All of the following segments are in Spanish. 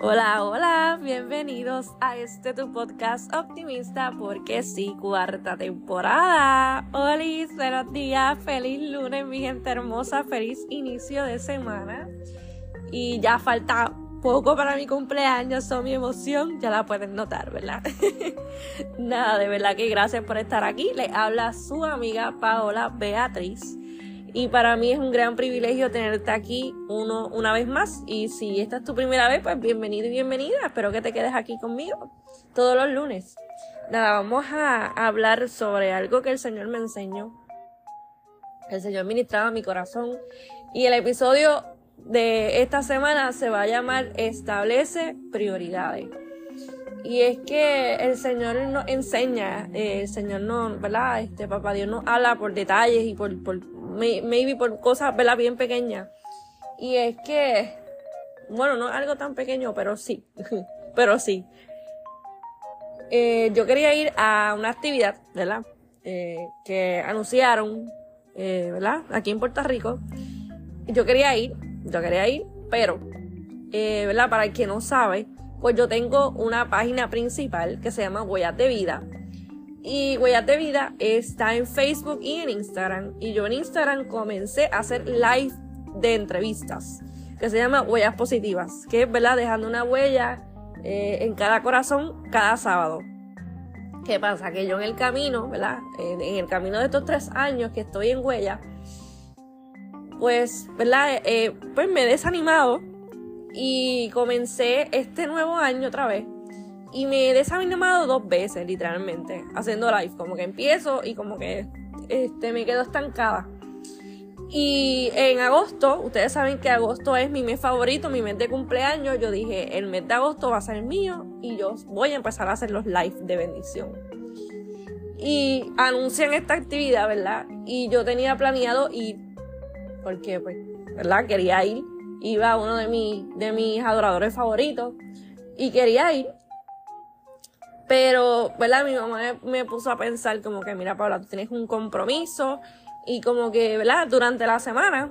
Hola, hola, bienvenidos a este tu podcast optimista porque sí, cuarta temporada. Hola, buenos días, feliz lunes mi gente hermosa, feliz inicio de semana. Y ya falta poco para mi cumpleaños, son mi emoción, ya la pueden notar, ¿verdad? Nada, de verdad que gracias por estar aquí. Le habla su amiga Paola Beatriz. Y para mí es un gran privilegio tenerte aquí uno, una vez más. Y si esta es tu primera vez, pues bienvenido y bienvenida. Espero que te quedes aquí conmigo todos los lunes. Nada, vamos a hablar sobre algo que el Señor me enseñó. El Señor ministraba mi corazón. Y el episodio de esta semana se va a llamar Establece prioridades. Y es que el Señor nos enseña, eh, el Señor no, ¿verdad? Este papá Dios nos habla por detalles y por, por maybe por cosas, ¿verdad? Bien pequeñas. Y es que, bueno, no es algo tan pequeño, pero sí, pero sí. Eh, yo quería ir a una actividad, ¿verdad? Eh, que anunciaron, ¿verdad? Aquí en Puerto Rico. Yo quería ir, yo quería ir, pero, ¿verdad? Para el que no sabe, pues yo tengo una página principal que se llama Huellas de Vida. Y Huellas de Vida está en Facebook y en Instagram. Y yo en Instagram comencé a hacer live de entrevistas, que se llama Huellas Positivas, que es, ¿verdad? Dejando una huella eh, en cada corazón cada sábado. ¿Qué pasa? Que yo en el camino, ¿verdad? En, en el camino de estos tres años que estoy en Huella, pues, ¿verdad? Eh, pues me he desanimado y comencé este nuevo año otra vez. Y me he desanimado dos veces, literalmente, haciendo live. Como que empiezo y como que este, me quedo estancada. Y en agosto, ustedes saben que agosto es mi mes favorito, mi mes de cumpleaños. Yo dije, el mes de agosto va a ser mío y yo voy a empezar a hacer los live de bendición. Y anuncian esta actividad, ¿verdad? Y yo tenía planeado ir porque, pues, ¿verdad? Quería ir. Iba uno de, de mis adoradores favoritos y quería ir. Pero, ¿verdad? Mi mamá me puso a pensar como que, mira, Paula, tú tienes un compromiso y como que, ¿verdad? Durante la semana,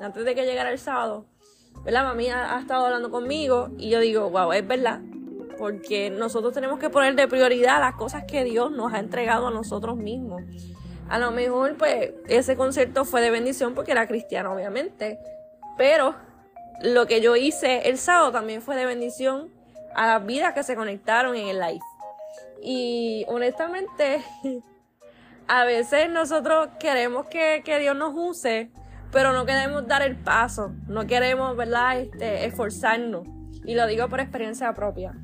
antes de que llegara el sábado, ¿verdad? Mami ha, ha estado hablando conmigo y yo digo, wow, es verdad. Porque nosotros tenemos que poner de prioridad las cosas que Dios nos ha entregado a nosotros mismos. A lo mejor, pues, ese concierto fue de bendición porque era cristiano, obviamente. Pero lo que yo hice el sábado también fue de bendición a las vidas que se conectaron en el live. Y honestamente, a veces nosotros queremos que, Dios nos use, pero no queremos dar el paso, no queremos, ¿verdad?, este, esforzarnos. Y lo digo por experiencia propia.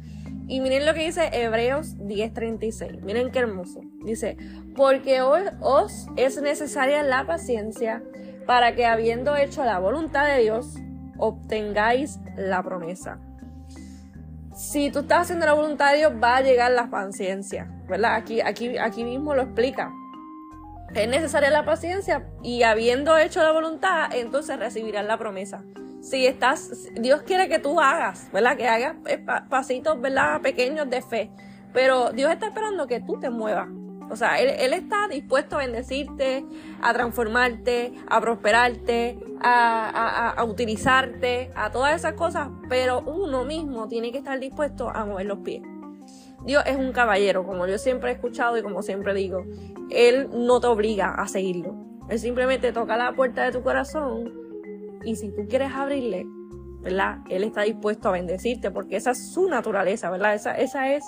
Y miren lo que dice Hebreos 10:36. Miren qué hermoso. Dice, porque hoy os es necesaria la paciencia para que habiendo hecho la voluntad de Dios, obtengáis la promesa. Si tú estás haciendo la voluntad de Dios, va a llegar la paciencia, ¿verdad? Aquí, aquí, aquí mismo lo explica. Es necesaria la paciencia y habiendo hecho la voluntad, entonces recibirás la promesa si estás, Dios quiere que tú hagas, ¿verdad? Que hagas eh, pasitos, ¿verdad? Pequeños de fe. Pero Dios está esperando que tú te muevas. O sea, él, está dispuesto a bendecirte, a transformarte, a prosperarte, a, utilizarte, a todas esas cosas, pero uno mismo tiene que estar dispuesto a mover los pies. Dios es un caballero, como yo siempre he escuchado y como siempre digo. Él no te obliga a seguirlo. Él simplemente toca la puerta de tu corazón y si tú quieres abrirle, ¿verdad? Él está dispuesto a bendecirte porque esa es su naturaleza, ¿verdad? Esa, esa, es,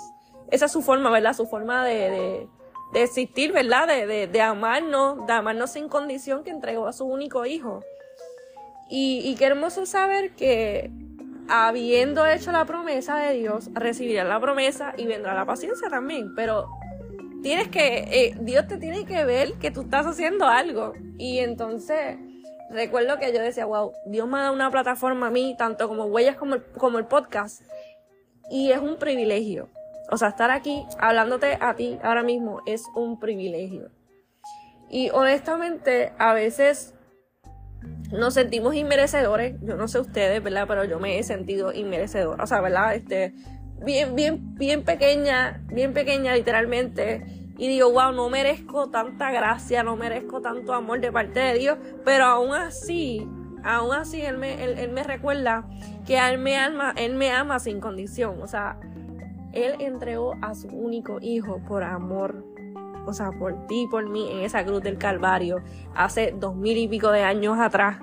esa es su forma, ¿verdad? Su forma de, de, existir, ¿verdad? De, de, de, amarnos, de amarnos sin condición que entregó a su único hijo. Y, qué hermoso saber que habiendo hecho la promesa de Dios, recibirá la promesa y vendrá la paciencia también. Pero tienes que, eh, Dios te tiene que ver que tú estás haciendo algo. Y entonces recuerdo que yo decía, wow, Dios me ha dado una plataforma a mí, tanto como Huellas como como el podcast, y es un privilegio. O sea, estar aquí hablándote a ti ahora mismo es un privilegio. Y honestamente, a veces nos sentimos inmerecedores. Yo no sé ustedes, ¿verdad? Pero yo me he sentido inmerecedora. O sea, ¿verdad? Este, bien, bien, bien pequeña, bien pequeña literalmente y digo, wow, no merezco tanta gracia, no merezco tanto amor de parte de Dios, pero aún así, aún así él me, él, me recuerda que él me, ama, él me ama sin condición. O sea, él entregó a su único hijo por amor. O sea, por ti, por mí, en esa cruz del Calvario, hace dos mil y pico de años atrás.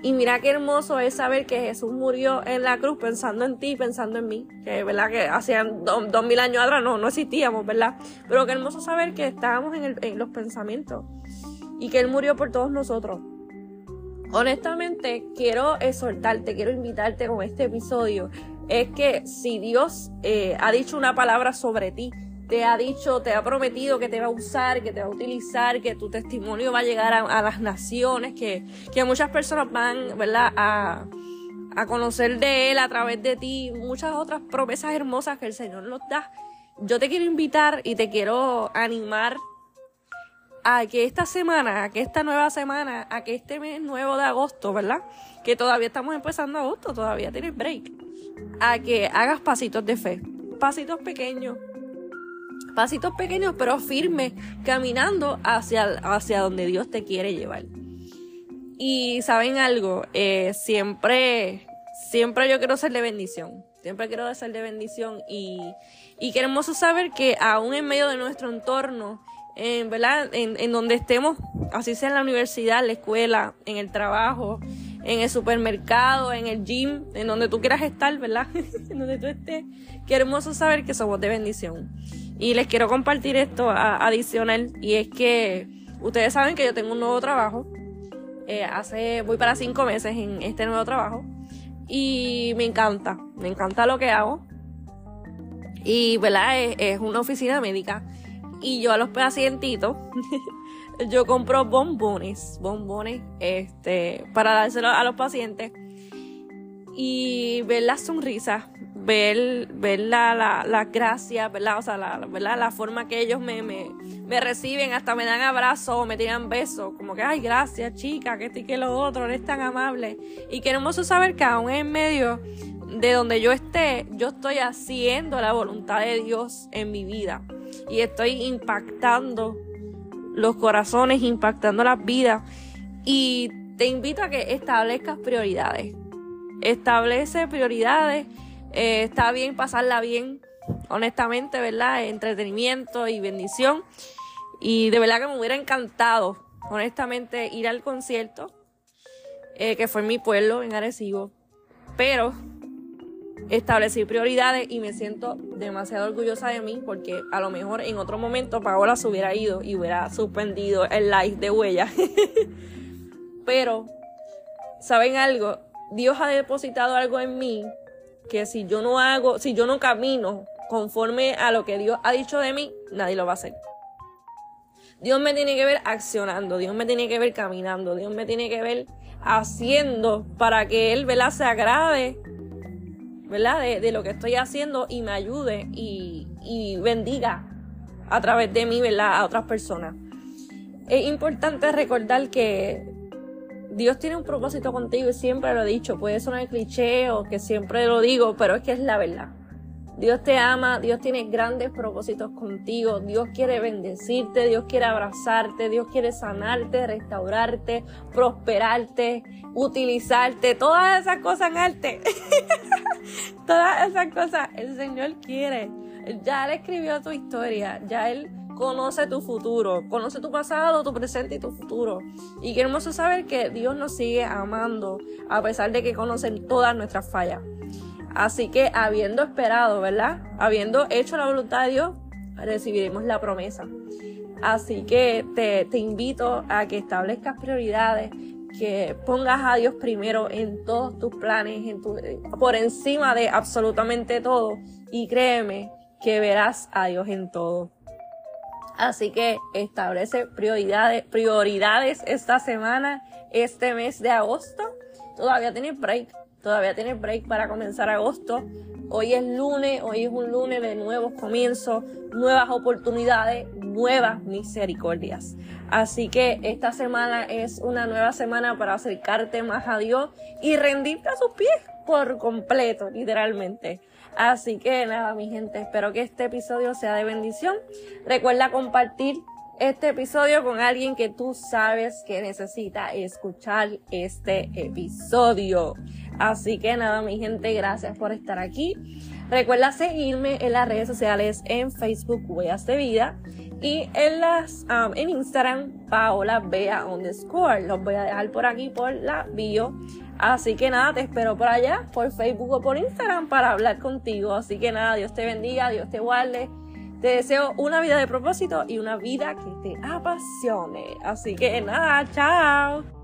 Y mira qué hermoso es saber que Jesús murió en la cruz pensando en ti, pensando en mí. Que, ¿verdad? Que hacían dos, mil años atrás no, no existíamos, ¿verdad? Pero qué hermoso saber que estábamos en, en los pensamientos. Y que Él murió por todos nosotros. Honestamente, quiero exhortarte, quiero invitarte con este episodio. Es que si Dios eh, ha dicho una palabra sobre ti, te ha dicho, te ha prometido que te va a usar, que te va a utilizar, que tu testimonio va a llegar a, las naciones, que, que, muchas personas van, ¿verdad?, a, a conocer de Él a través de ti, muchas otras promesas hermosas que el Señor nos da. Yo te quiero invitar y te quiero animar a que esta semana, a que esta nueva semana, a que este mes nuevo de agosto, ¿verdad? Que todavía estamos empezando agosto, todavía tienes break. A que hagas pasitos de fe, pasitos pequeños, pasitos pequeños pero firmes, caminando hacia, hacia donde Dios te quiere llevar. Y saben algo, eh, siempre, siempre yo quiero ser de bendición. Siempre quiero ser de bendición y, y saber que aún en medio de nuestro entorno, en, ¿verdad? En, en, donde estemos, así sea en la universidad, la escuela, en el trabajo, en el supermercado, en el gym, en donde tú quieras estar, ¿verdad? en donde tú estés. Qué hermoso saber que somos de bendición. Y les quiero compartir esto adicional y es que ustedes saben que yo tengo un nuevo trabajo. Eh, hace, voy para cinco meses en este nuevo trabajo y me encanta, me encanta lo que hago. Y, ¿verdad? Es, es una oficina médica y yo a los pacientitos yo compro bombones, bombones, este, para dárselo a los pacientes y ver las sonrisas, ver, ver la, la, la gracia, ¿verdad? O sea, la, ¿verdad? la forma que ellos me, me, me reciben, hasta me dan abrazos, me tiran besos, como que, ay, gracias, chica, que esto y que lo otro, eres tan amable. Y queremos saber que aún en medio de donde yo esté, yo estoy haciendo la voluntad de Dios en mi vida y estoy impactando los corazones, impactando las vidas. Y te invito a que establezcas prioridades. Establece prioridades. Eh, está bien pasarla bien, honestamente, ¿verdad? Entretenimiento y bendición. Y de verdad que me hubiera encantado, honestamente, ir al concierto, eh, que fue en mi pueblo, en Arecibo. Pero establecí prioridades y me siento demasiado orgullosa de mí porque a lo mejor en otro momento Paola se hubiera ido y hubiera suspendido el live de huella. Pero, ¿saben algo? Dios ha depositado algo en mí que si yo no hago, si yo no camino conforme a lo que Dios ha dicho de mí, nadie lo va a hacer. Dios me tiene que ver accionando, Dios me tiene que ver caminando, Dios me tiene que ver haciendo para que Él, ¿verdad? Se agrade ¿verdad? De, lo que estoy haciendo y me ayude y, bendiga a través de mí, ¿verdad? A otras personas. Es importante recordar que Dios tiene un propósito contigo y siempre lo he dicho. Puede sonar cliché o que siempre lo digo, pero es que es la verdad. Dios te ama, Dios tiene grandes propósitos contigo, Dios quiere bendecirte, Dios quiere abrazarte, Dios quiere sanarte, restaurarte, prosperarte, utilizarte, todas esas cosas en arte. todas esas cosas el Señor quiere. Ya Él escribió tu historia, ya Él conoce tu futuro, conoce tu pasado, tu presente y tu futuro. Y qué hermoso saber que Dios nos sigue amando a pesar de que conocen todas nuestras fallas. Así que habiendo esperado, ¿verdad? Habiendo hecho la voluntad de Dios, recibiremos la promesa. Así que te, invito a que establezcas prioridades, que pongas a Dios primero en todos tus planes, en tu, por encima de absolutamente todo. Y créeme que verás a Dios en todo. Así que establece prioridades, prioridades esta semana, este mes de agosto. Todavía tienes break Todavía tienes break para comenzar agosto. Hoy es lunes, hoy es un lunes de nuevos comienzos, nuevas oportunidades, nuevas misericordias. Así que esta semana es una nueva semana para acercarte más a Dios y rendirte a sus pies por completo, literalmente. Así que nada, mi gente, espero que este episodio sea de bendición. Recuerda compartir este episodio con alguien que tú sabes que necesita escuchar este episodio. Así que nada, mi gente, gracias por estar aquí. Recuerda seguirme en las redes sociales en Facebook Huellas de Vida y en las um, en Instagram Paola Bea underscore. Los voy a dejar por aquí por la bio. Así que nada, te espero por allá, por Facebook o por Instagram para hablar contigo. Así que nada, Dios te bendiga, Dios te guarde. Te deseo una vida de propósito y una vida que te apasione. Así que nada, chao.